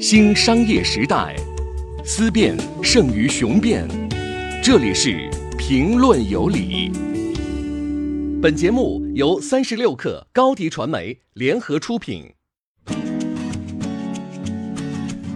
新商业时代，思辨胜于雄辩。这里是评论有理。本节目由三十六克高低传媒联合出品。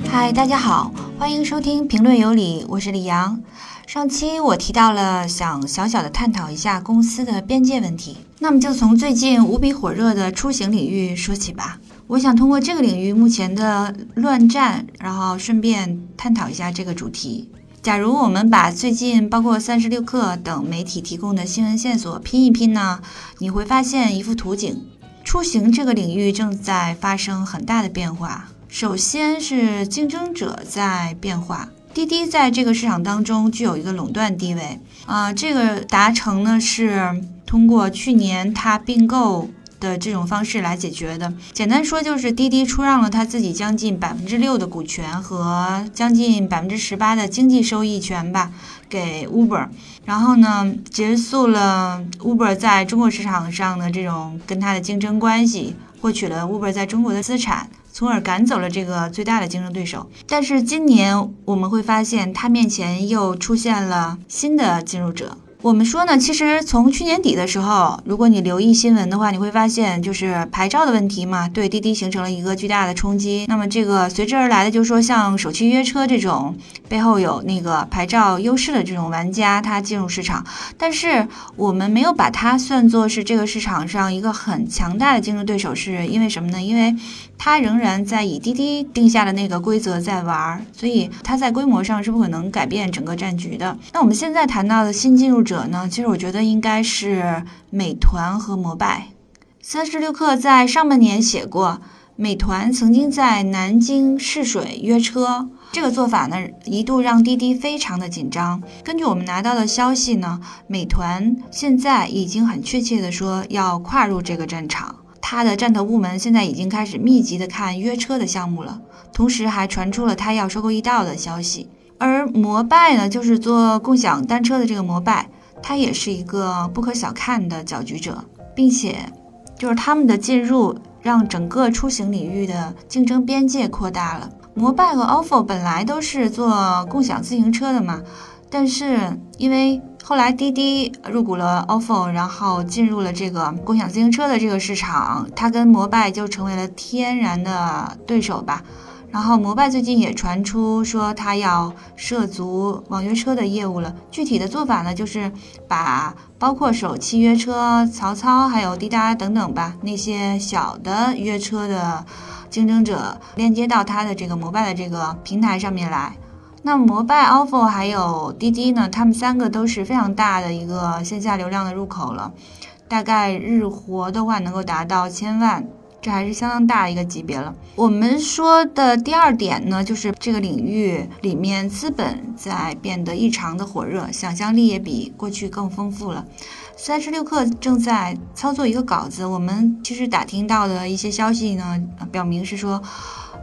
嗨，大家好，欢迎收听评论有理，我是李阳。上期我提到了，想小小的探讨一下公司的边界问题。那么就从最近无比火热的出行领域说起吧。我想通过这个领域目前的乱战，然后顺便探讨一下这个主题。假如我们把最近包括三十六氪等媒体提供的新闻线索拼一拼呢，你会发现一幅图景：出行这个领域正在发生很大的变化。首先是竞争者在变化。滴滴在这个市场当中具有一个垄断地位啊，这个达成呢是通过去年它并购的这种方式来解决的。简单说就是滴滴出让了他自己将近百分之六的股权和将近百分之十八的经济收益权吧给 Uber，然后呢结束了 Uber 在中国市场上的这种跟它的竞争关系，获取了 Uber 在中国的资产。从而赶走了这个最大的竞争对手，但是今年我们会发现，它面前又出现了新的进入者。我们说呢，其实从去年底的时候，如果你留意新闻的话，你会发现就是牌照的问题嘛，对滴滴形成了一个巨大的冲击。那么这个随之而来的就是说，像首汽约车这种背后有那个牌照优势的这种玩家，他进入市场，但是我们没有把它算作是这个市场上一个很强大的竞争对手，是因为什么呢？因为它仍然在以滴滴定下的那个规则在玩，所以它在规模上是不可能改变整个战局的。那我们现在谈到的新进入者。者呢？其实我觉得应该是美团和摩拜。三十六氪在上半年写过，美团曾经在南京试水约车，这个做法呢一度让滴滴非常的紧张。根据我们拿到的消息呢，美团现在已经很确切的说要跨入这个战场，它的战投部门现在已经开始密集的看约车的项目了，同时还传出了它要收购易到的消息。而摩拜呢，就是做共享单车的这个摩拜。它也是一个不可小看的搅局者，并且，就是他们的进入让整个出行领域的竞争边界扩大了。摩拜和 ofo 本来都是做共享自行车的嘛，但是因为后来滴滴入股了 ofo，然后进入了这个共享自行车的这个市场，它跟摩拜就成为了天然的对手吧。然后摩拜最近也传出说，他要涉足网约车的业务了。具体的做法呢，就是把包括首汽约车、曹操还有滴答等等吧那些小的约车的竞争者链接到他的这个摩拜的这个平台上面来。那摩拜、ofo 还有滴滴呢，他们三个都是非常大的一个线下流量的入口了，大概日活的话能够达到千万。这还是相当大的一个级别了。我们说的第二点呢，就是这个领域里面资本在变得异常的火热，想象力也比过去更丰富了。三十六氪正在操作一个稿子，我们其实打听到的一些消息呢，表明是说，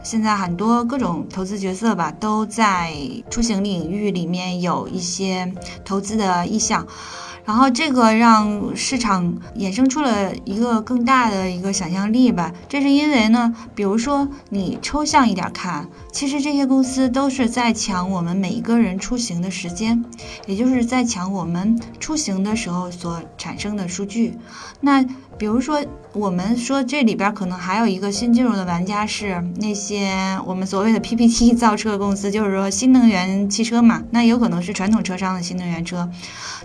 现在很多各种投资角色吧，都在出行领域里面有一些投资的意向。然后这个让市场衍生出了一个更大的一个想象力吧。这是因为呢，比如说你抽象一点看，其实这些公司都是在抢我们每一个人出行的时间，也就是在抢我们出行的时候所产生的数据。那比如说，我们说这里边可能还有一个新进入的玩家是那些我们所谓的 PPT 造车公司，就是说新能源汽车嘛，那有可能是传统车商的新能源车，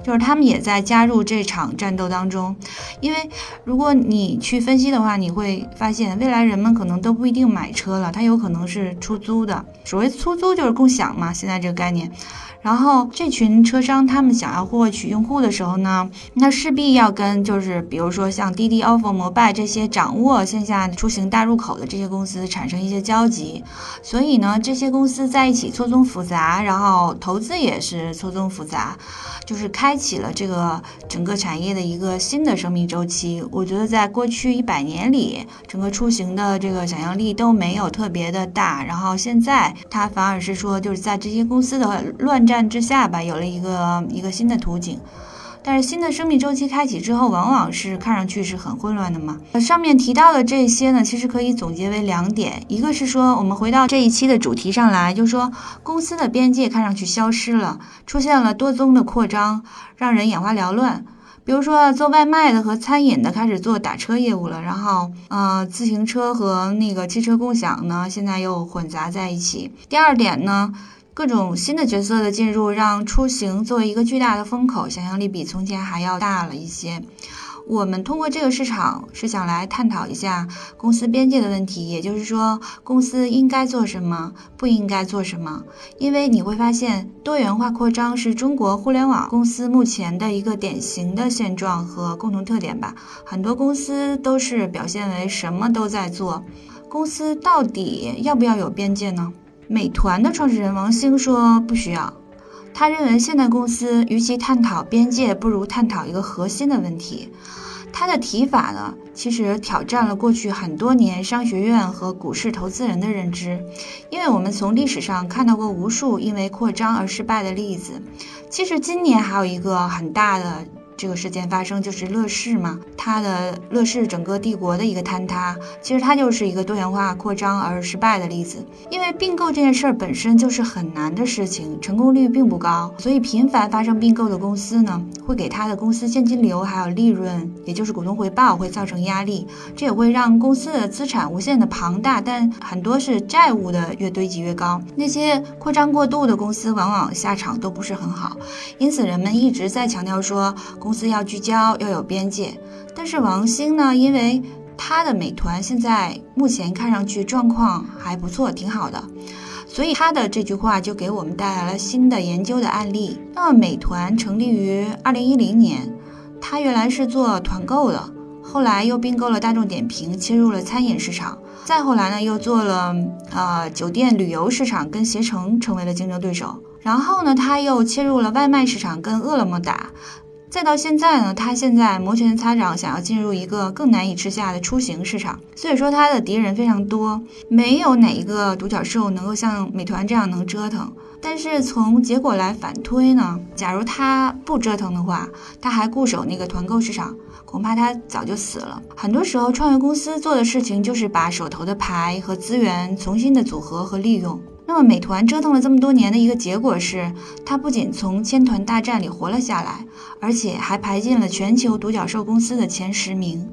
就是他们也在加入这场战斗当中。因为如果你去分析的话，你会发现未来人们可能都不一定买车了，它有可能是出租的。所谓出租就是共享嘛，现在这个概念。然后这群车商他们想要获取用户的时候呢，那势必要跟就是比如说像滴滴、ofo、摩拜这些掌握线下出行大入口的这些公司产生一些交集，所以呢，这些公司在一起错综复杂，然后投资也是错综复杂，就是开启了这个整个产业的一个新的生命周期。我觉得在过去一百年里，整个出行的这个想象力都没有特别的大，然后现在它反而是说就是在这些公司的乱战。之下吧，有了一个一个新的图景，但是新的生命周期开启之后，往往是看上去是很混乱的嘛。上面提到的这些呢，其实可以总结为两点，一个是说，我们回到这一期的主题上来，就是说公司的边界看上去消失了，出现了多宗的扩张，让人眼花缭乱。比如说做外卖的和餐饮的开始做打车业务了，然后呃自行车和那个汽车共享呢，现在又混杂在一起。第二点呢，各种新的角色的进入，让出行作为一个巨大的风口，想象力比从前还要大了一些。我们通过这个市场是想来探讨一下公司边界的问题，也就是说，公司应该做什么，不应该做什么。因为你会发现，多元化扩张是中国互联网公司目前的一个典型的现状和共同特点吧。很多公司都是表现为什么都在做。公司到底要不要有边界呢？美团的创始人王兴说不需要。他认为，现代公司与其探讨边界，不如探讨一个核心的问题。他的提法呢，其实挑战了过去很多年商学院和股市投资人的认知，因为我们从历史上看到过无数因为扩张而失败的例子。其实今年还有一个很大的。这个事件发生就是乐视嘛，它的乐视整个帝国的一个坍塌，其实它就是一个多元化扩张而失败的例子。因为并购这件事儿本身就是很难的事情，成功率并不高，所以频繁发生并购的公司呢，会给它的公司现金流还有利润，也就是股东回报会造成压力，这也会让公司的资产无限的庞大，但很多是债务的越堆积越高。那些扩张过度的公司往往下场都不是很好，因此人们一直在强调说。公司要聚焦，要有边界。但是王兴呢？因为他的美团现在目前看上去状况还不错，挺好的，所以他的这句话就给我们带来了新的研究的案例。那么美团成立于二零一零年，它原来是做团购的，后来又并购了大众点评，切入了餐饮市场。再后来呢，又做了呃酒店旅游市场，跟携程成为了竞争对手。然后呢，他又切入了外卖市场，跟饿了么打。再到现在呢，他现在摩拳擦掌，想要进入一个更难以吃下的出行市场。所以说，他的敌人非常多，没有哪一个独角兽能够像美团这样能折腾。但是从结果来反推呢，假如他不折腾的话，他还固守那个团购市场，恐怕他早就死了。很多时候，创业公司做的事情就是把手头的牌和资源重新的组合和利用。那么，美团折腾了这么多年的一个结果是，它不仅从千团大战里活了下来，而且还排进了全球独角兽公司的前十名。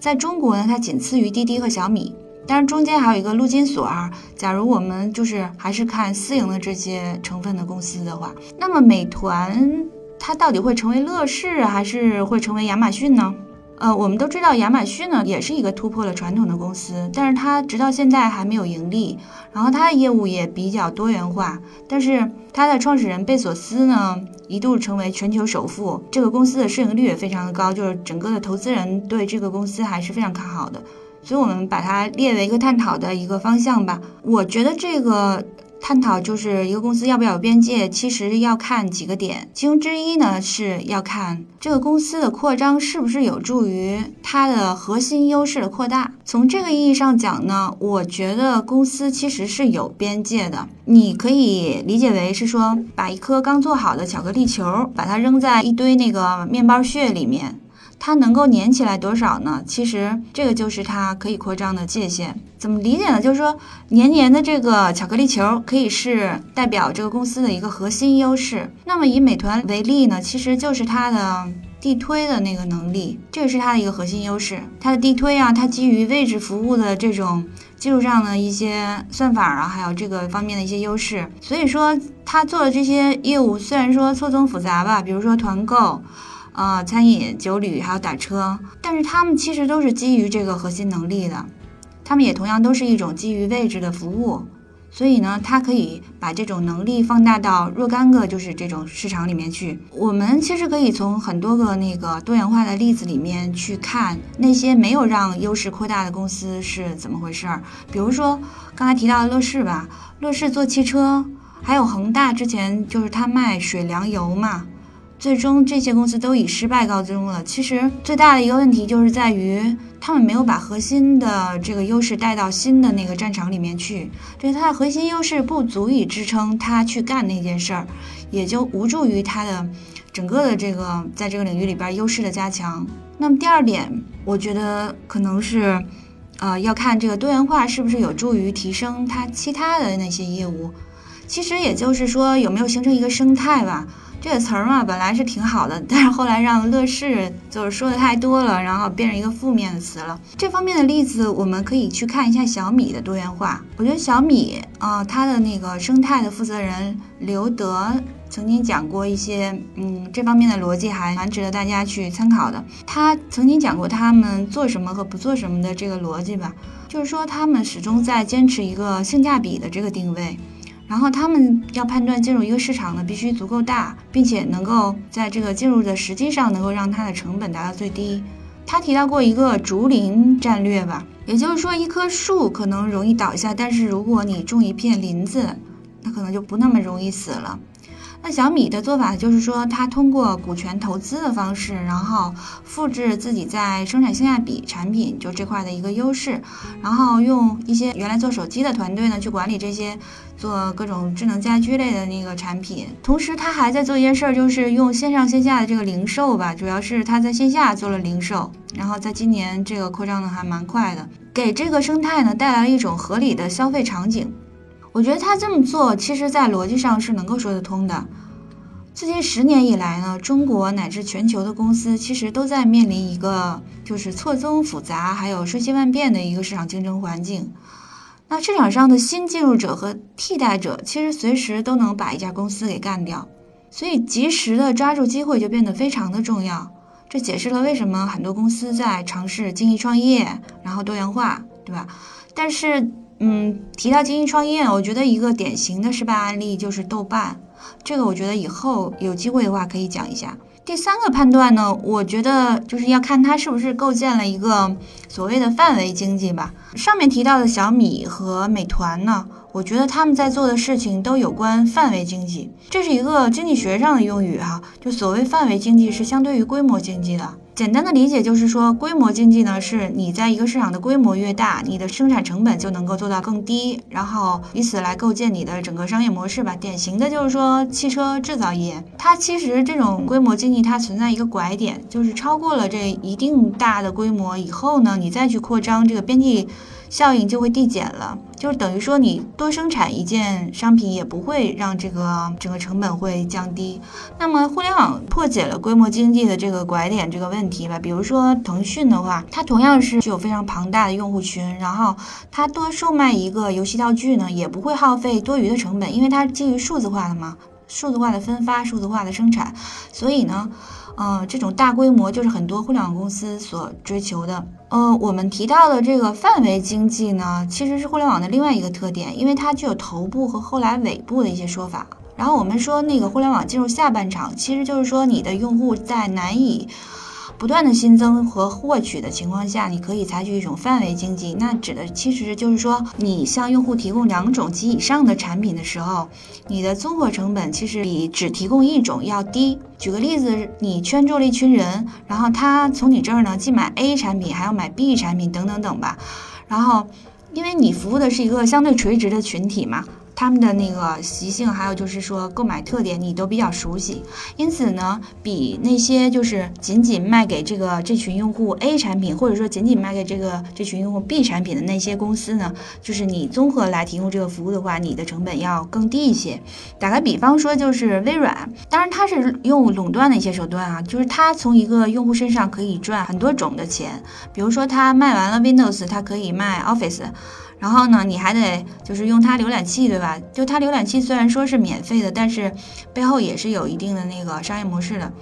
在中国呢，它仅次于滴滴和小米。当然，中间还有一个陆金所啊。假如我们就是还是看私营的这些成分的公司的话，那么美团它到底会成为乐视，还是会成为亚马逊呢？呃，我们都知道亚马逊呢也是一个突破了传统的公司，但是它直到现在还没有盈利，然后它的业务也比较多元化。但是它的创始人贝索斯呢一度成为全球首富，这个公司的市盈率也非常的高，就是整个的投资人对这个公司还是非常看好的，所以我们把它列为一个探讨的一个方向吧。我觉得这个。探讨就是一个公司要不要有边界，其实要看几个点，其中之一呢是要看这个公司的扩张是不是有助于它的核心优势的扩大。从这个意义上讲呢，我觉得公司其实是有边界的。你可以理解为是说，把一颗刚做好的巧克力球，把它扔在一堆那个面包屑里面。它能够粘起来多少呢？其实这个就是它可以扩张的界限。怎么理解呢？就是说，黏黏的这个巧克力球可以是代表这个公司的一个核心优势。那么以美团为例呢，其实就是它的地推的那个能力，这个是它的一个核心优势。它的地推啊，它基于位置服务的这种技术上的一些算法啊，还有这个方面的一些优势。所以说，它做的这些业务虽然说错综复杂吧，比如说团购。啊，餐饮、酒旅还有打车，但是他们其实都是基于这个核心能力的，他们也同样都是一种基于位置的服务，所以呢，它可以把这种能力放大到若干个就是这种市场里面去。我们其实可以从很多个那个多元化的例子里面去看那些没有让优势扩大的公司是怎么回事儿。比如说刚才提到的乐视吧，乐视做汽车，还有恒大之前就是他卖水粮油嘛。最终这些公司都以失败告终了。其实最大的一个问题就是在于他们没有把核心的这个优势带到新的那个战场里面去，就是它的核心优势不足以支撑他去干那件事儿，也就无助于他的整个的这个在这个领域里边优势的加强。那么第二点，我觉得可能是，呃，要看这个多元化是不是有助于提升它其他的那些业务。其实也就是说，有没有形成一个生态吧。这个词儿嘛，本来是挺好的，但是后来让乐视就是说的太多了，然后变成一个负面的词了。这方面的例子，我们可以去看一下小米的多元化。我觉得小米啊，它的那个生态的负责人刘德曾经讲过一些，嗯，这方面的逻辑还蛮值得大家去参考的。他曾经讲过他们做什么和不做什么的这个逻辑吧，就是说他们始终在坚持一个性价比的这个定位。然后他们要判断进入一个市场呢，必须足够大，并且能够在这个进入的时机上能够让它的成本达到最低。他提到过一个竹林战略吧，也就是说一棵树可能容易倒下，但是如果你种一片林子，那可能就不那么容易死了。那小米的做法就是说，它通过股权投资的方式，然后复制自己在生产性价比产品就这块的一个优势，然后用一些原来做手机的团队呢去管理这些做各种智能家居类的那个产品。同时，他还在做一件事儿，就是用线上线下的这个零售吧，主要是他在线下做了零售，然后在今年这个扩张的还蛮快的，给这个生态呢带来了一种合理的消费场景。我觉得他这么做，其实在逻辑上是能够说得通的。最近十年以来呢，中国乃至全球的公司其实都在面临一个就是错综复杂、还有瞬息万变的一个市场竞争环境。那市场上的新进入者和替代者，其实随时都能把一家公司给干掉，所以及时的抓住机会就变得非常的重要。这解释了为什么很多公司在尝试精益创业，然后多元化，对吧？但是。嗯，提到精益创业，我觉得一个典型的失败案例就是豆瓣，这个我觉得以后有机会的话可以讲一下。第三个判断呢，我觉得就是要看它是不是构建了一个所谓的范围经济吧。上面提到的小米和美团呢，我觉得他们在做的事情都有关范围经济，这是一个经济学上的用语哈，就所谓范围经济是相对于规模经济的。简单的理解就是说，规模经济呢，是你在一个市场的规模越大，你的生产成本就能够做到更低，然后以此来构建你的整个商业模式吧。典型的就是说，汽车制造业，它其实这种规模经济它存在一个拐点，就是超过了这一定大的规模以后呢，你再去扩张，这个边际效应就会递减了。就是等于说，你多生产一件商品也不会让这个整个成本会降低。那么，互联网破解了规模经济的这个拐点这个问题吧。比如说，腾讯的话，它同样是具有非常庞大的用户群，然后它多售卖一个游戏道具呢，也不会耗费多余的成本，因为它基于数字化的嘛，数字化的分发、数字化的生产，所以呢。嗯，这种大规模就是很多互联网公司所追求的。呃，我们提到的这个范围经济呢，其实是互联网的另外一个特点，因为它具有头部和后来尾部的一些说法。然后我们说那个互联网进入下半场，其实就是说你的用户在难以。不断的新增和获取的情况下，你可以采取一种范围经济。那指的其实就是说，你向用户提供两种及以上的产品的时候，你的综合成本其实比只提供一种要低。举个例子，你圈住了一群人，然后他从你这儿呢，既买 A 产品，还要买 B 产品，等等等吧。然后，因为你服务的是一个相对垂直的群体嘛。他们的那个习性，还有就是说购买特点，你都比较熟悉，因此呢，比那些就是仅仅卖给这个这群用户 A 产品，或者说仅仅卖给这个这群用户 B 产品的那些公司呢，就是你综合来提供这个服务的话，你的成本要更低一些。打个比方说，就是微软，当然它是用垄断的一些手段啊，就是它从一个用户身上可以赚很多种的钱，比如说它卖完了 Windows，它可以卖 Office。然后呢，你还得就是用它浏览器，对吧？就它浏览器虽然说是免费的，但是背后也是有一定的那个商业模式的。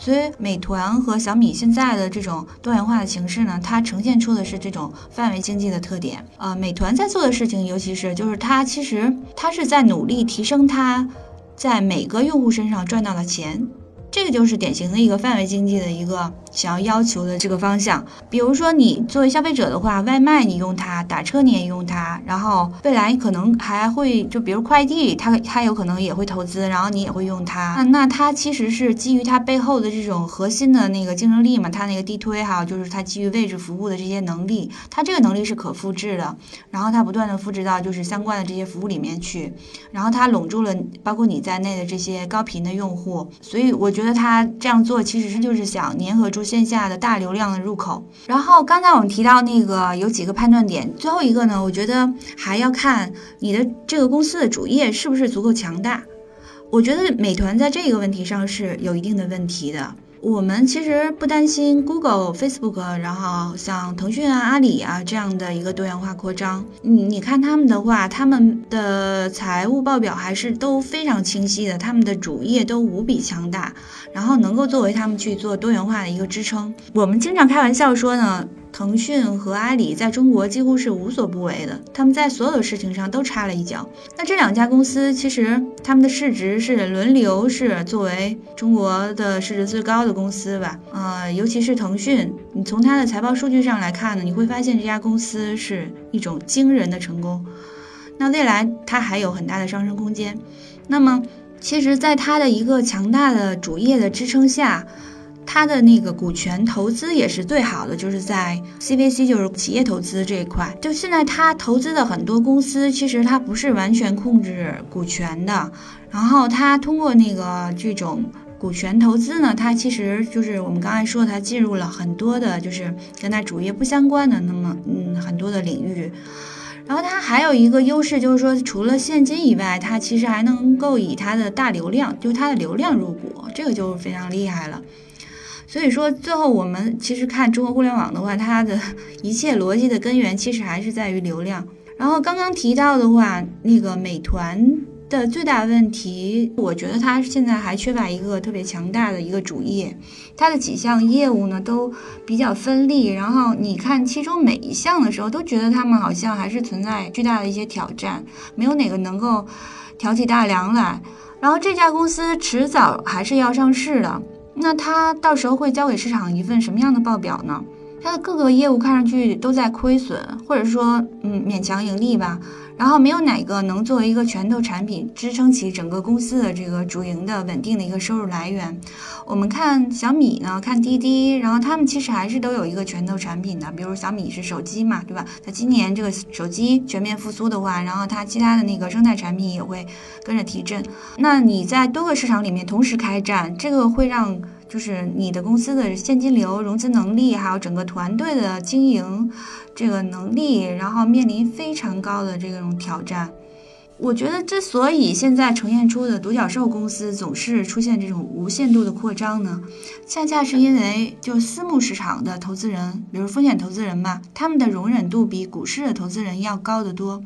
所以，美团和小米现在的这种多元化的形式呢，它呈现出的是这种范围经济的特点。呃，美团在做的事情，尤其是就是它其实它是在努力提升它在每个用户身上赚到的钱。这个就是典型的一个范围经济的一个想要要求的这个方向。比如说，你作为消费者的话，外卖你用它，打车你也用它，然后未来可能还会就比如快递，它它有可能也会投资，然后你也会用它。那那它其实是基于它背后的这种核心的那个竞争力嘛，它那个地推还有就是它基于位置服务的这些能力，它这个能力是可复制的，然后它不断的复制到就是相关的这些服务里面去，然后它笼住了包括你在内的这些高频的用户，所以我觉得它这样做其实是就是想粘合住线下的大流量的入口。然后刚才我们提到那个有几个判断点，最后一个呢，我觉得还要看你的这个公司的主业是不是足够强大。我觉得美团在这个问题上是有一定的问题的。我们其实不担心 Google、Facebook，然后像腾讯啊、阿里啊这样的一个多元化扩张。你你看他们的话，他们的财务报表还是都非常清晰的，他们的主业都无比强大，然后能够作为他们去做多元化的一个支撑。我们经常开玩笑说呢。腾讯和阿里在中国几乎是无所不为的，他们在所有的事情上都插了一脚。那这两家公司其实他们的市值是轮流是作为中国的市值最高的公司吧？呃，尤其是腾讯，你从它的财报数据上来看呢，你会发现这家公司是一种惊人的成功。那未来它还有很大的上升空间。那么，其实，在它的一个强大的主业的支撑下。它的那个股权投资也是最好的，就是在 CVC，就是企业投资这一块。就现在它投资的很多公司，其实它不是完全控制股权的。然后它通过那个这种股权投资呢，它其实就是我们刚才说，它进入了很多的，就是跟它主业不相关的那么嗯很多的领域。然后它还有一个优势，就是说除了现金以外，它其实还能够以它的大流量，就它的流量入股，这个就非常厉害了。所以说，最后我们其实看中国互联网的话，它的一切逻辑的根源其实还是在于流量。然后刚刚提到的话，那个美团的最大问题，我觉得它现在还缺乏一个特别强大的一个主业，它的几项业务呢都比较分立。然后你看其中每一项的时候，都觉得他们好像还是存在巨大的一些挑战，没有哪个能够挑起大梁来。然后这家公司迟早还是要上市的。那它到时候会交给市场一份什么样的报表呢？它的各个业务看上去都在亏损，或者说，嗯，勉强盈利吧。然后没有哪个能作为一个拳头产品支撑起整个公司的这个主营的稳定的一个收入来源。我们看小米呢，看滴滴，然后他们其实还是都有一个拳头产品的，比如小米是手机嘛，对吧？它今年这个手机全面复苏的话，然后它其他的那个生态产品也会跟着提振。那你在多个市场里面同时开战，这个会让。就是你的公司的现金流、融资能力，还有整个团队的经营这个能力，然后面临非常高的这种挑战。我觉得之所以现在呈现出的独角兽公司总是出现这种无限度的扩张呢，恰恰是因为就私募市场的投资人，比如风险投资人嘛，他们的容忍度比股市的投资人要高得多。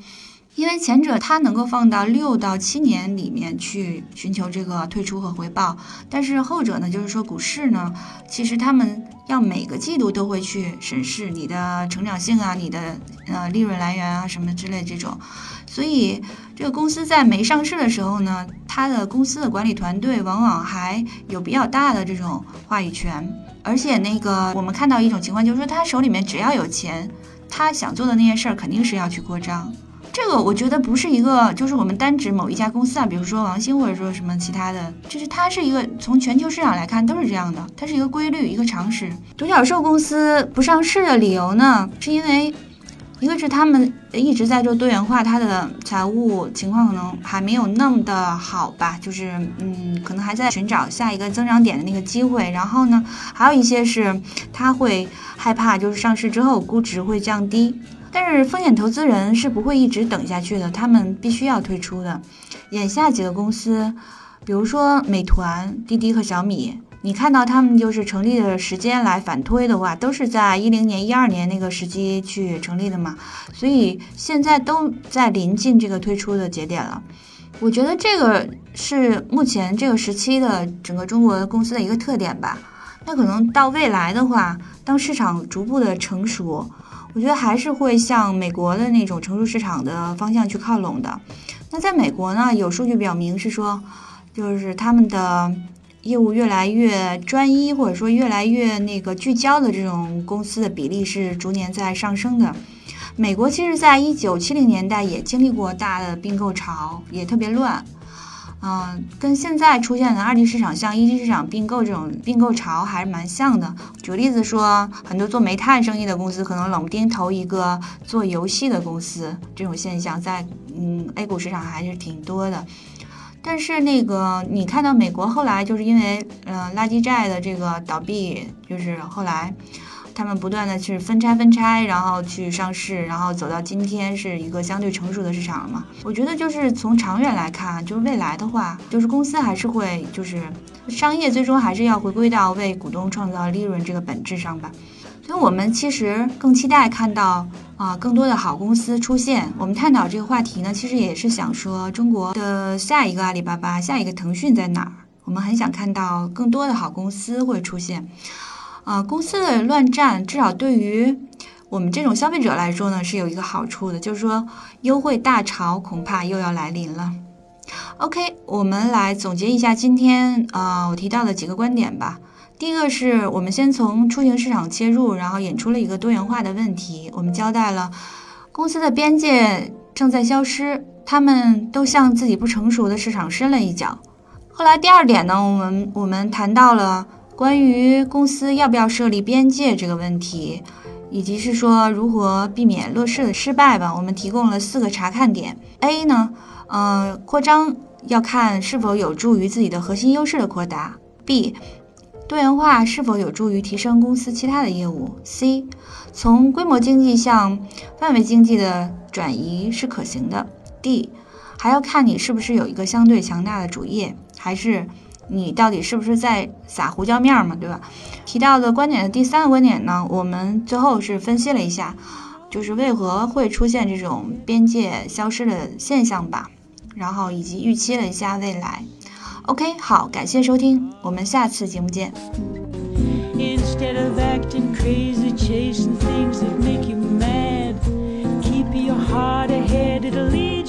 因为前者它能够放到六到七年里面去寻求这个退出和回报，但是后者呢，就是说股市呢，其实他们要每个季度都会去审视你的成长性啊，你的呃利润来源啊什么之类这种，所以这个公司在没上市的时候呢，它的公司的管理团队往往还有比较大的这种话语权，而且那个我们看到一种情况，就是说他手里面只要有钱，他想做的那些事儿肯定是要去扩张。这个我觉得不是一个，就是我们单指某一家公司啊，比如说王兴或者说什么其他的，就是它是一个从全球市场来看都是这样的，它是一个规律，一个常识。独角兽公司不上市的理由呢，是因为一个是他们一直在做多元化，它的财务情况可能还没有那么的好吧，就是嗯，可能还在寻找下一个增长点的那个机会。然后呢，还有一些是他会害怕，就是上市之后估值会降低。但是风险投资人是不会一直等下去的，他们必须要退出的。眼下几个公司，比如说美团、滴滴和小米，你看到他们就是成立的时间来反推的话，都是在一零年、一二年那个时机去成立的嘛，所以现在都在临近这个退出的节点了。我觉得这个是目前这个时期的整个中国公司的一个特点吧。那可能到未来的话，当市场逐步的成熟。我觉得还是会向美国的那种成熟市场的方向去靠拢的。那在美国呢，有数据表明是说，就是他们的业务越来越专一，或者说越来越那个聚焦的这种公司的比例是逐年在上升的。美国其实在一九七零年代也经历过大的并购潮，也特别乱。嗯，跟现在出现的二级市场向一级市场并购这种并购潮还是蛮像的。举个例子说，很多做煤炭生意的公司可能冷不丁投一个做游戏的公司，这种现象在嗯 A 股市场还是挺多的。但是那个你看到美国后来就是因为嗯垃圾债的这个倒闭，就是后来。他们不断的去分拆分拆，然后去上市，然后走到今天是一个相对成熟的市场了嘛？我觉得就是从长远来看，就是未来的话，就是公司还是会就是商业最终还是要回归到为股东创造利润这个本质上吧。所以我们其实更期待看到啊更多的好公司出现。我们探讨这个话题呢，其实也是想说中国的下一个阿里巴巴、下一个腾讯在哪儿？我们很想看到更多的好公司会出现。啊，公司的乱战，至少对于我们这种消费者来说呢，是有一个好处的，就是说优惠大潮恐怕又要来临了。OK，我们来总结一下今天啊我提到的几个观点吧。第一个是我们先从出行市场切入，然后引出了一个多元化的问题。我们交代了公司的边界正在消失，他们都向自己不成熟的市场伸了一脚。后来第二点呢，我们我们谈到了。关于公司要不要设立边界这个问题，以及是说如何避免乐视的失败吧，我们提供了四个查看点。A 呢，呃，扩张要看是否有助于自己的核心优势的扩大。B，多元化是否有助于提升公司其他的业务。C，从规模经济向范围经济的转移是可行的。D，还要看你是不是有一个相对强大的主业，还是。你到底是不是在撒胡椒面嘛，对吧？提到的观点的第三个观点呢，我们最后是分析了一下，就是为何会出现这种边界消失的现象吧，然后以及预期了一下未来。OK，好，感谢收听，我们下次节目见。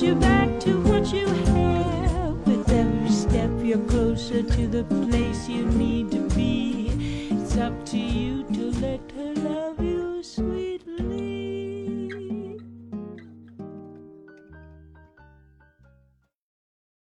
you're closer to the place you need to be. It's up to you to let her love you, sweet.